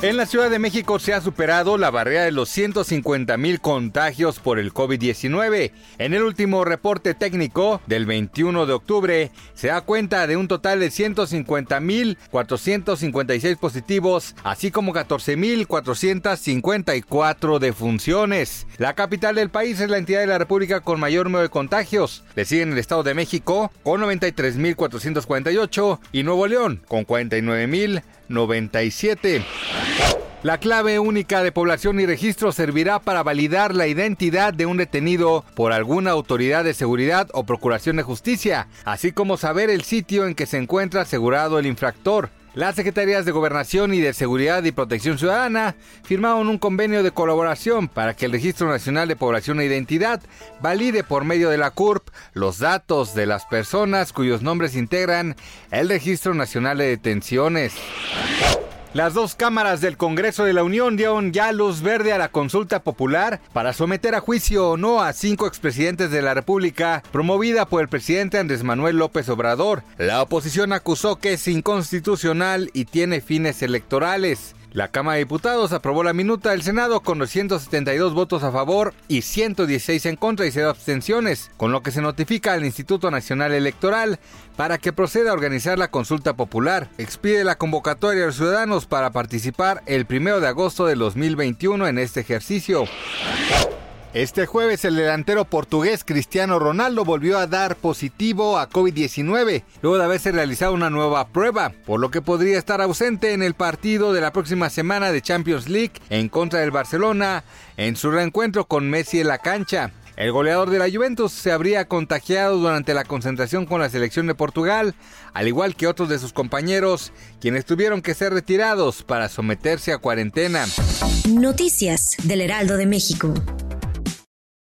En la Ciudad de México se ha superado la barrera de los 150 mil contagios por el COVID-19. En el último reporte técnico del 21 de octubre se da cuenta de un total de 150 mil 456 positivos, así como 14 mil 454 defunciones. La capital del país es la entidad de la República con mayor número de contagios. Le el Estado de México con 93 mil 448 y Nuevo León con 49 mil 97. La clave única de población y registro servirá para validar la identidad de un detenido por alguna autoridad de seguridad o procuración de justicia, así como saber el sitio en que se encuentra asegurado el infractor. Las Secretarías de Gobernación y de Seguridad y Protección Ciudadana firmaron un convenio de colaboración para que el Registro Nacional de Población e Identidad valide por medio de la CURP los datos de las personas cuyos nombres integran el Registro Nacional de Detenciones. Las dos cámaras del Congreso de la Unión dieron ya luz verde a la consulta popular para someter a juicio o no a cinco expresidentes de la República, promovida por el presidente Andrés Manuel López Obrador. La oposición acusó que es inconstitucional y tiene fines electorales. La Cámara de Diputados aprobó la minuta del Senado con 272 votos a favor y 116 en contra y 0 abstenciones, con lo que se notifica al Instituto Nacional Electoral para que proceda a organizar la consulta popular. Expide la convocatoria a los ciudadanos para participar el 1 de agosto de 2021 en este ejercicio. Este jueves el delantero portugués Cristiano Ronaldo volvió a dar positivo a COVID-19 luego de haberse realizado una nueva prueba, por lo que podría estar ausente en el partido de la próxima semana de Champions League en contra del Barcelona en su reencuentro con Messi en la cancha. El goleador de la Juventus se habría contagiado durante la concentración con la selección de Portugal, al igual que otros de sus compañeros, quienes tuvieron que ser retirados para someterse a cuarentena. Noticias del Heraldo de México.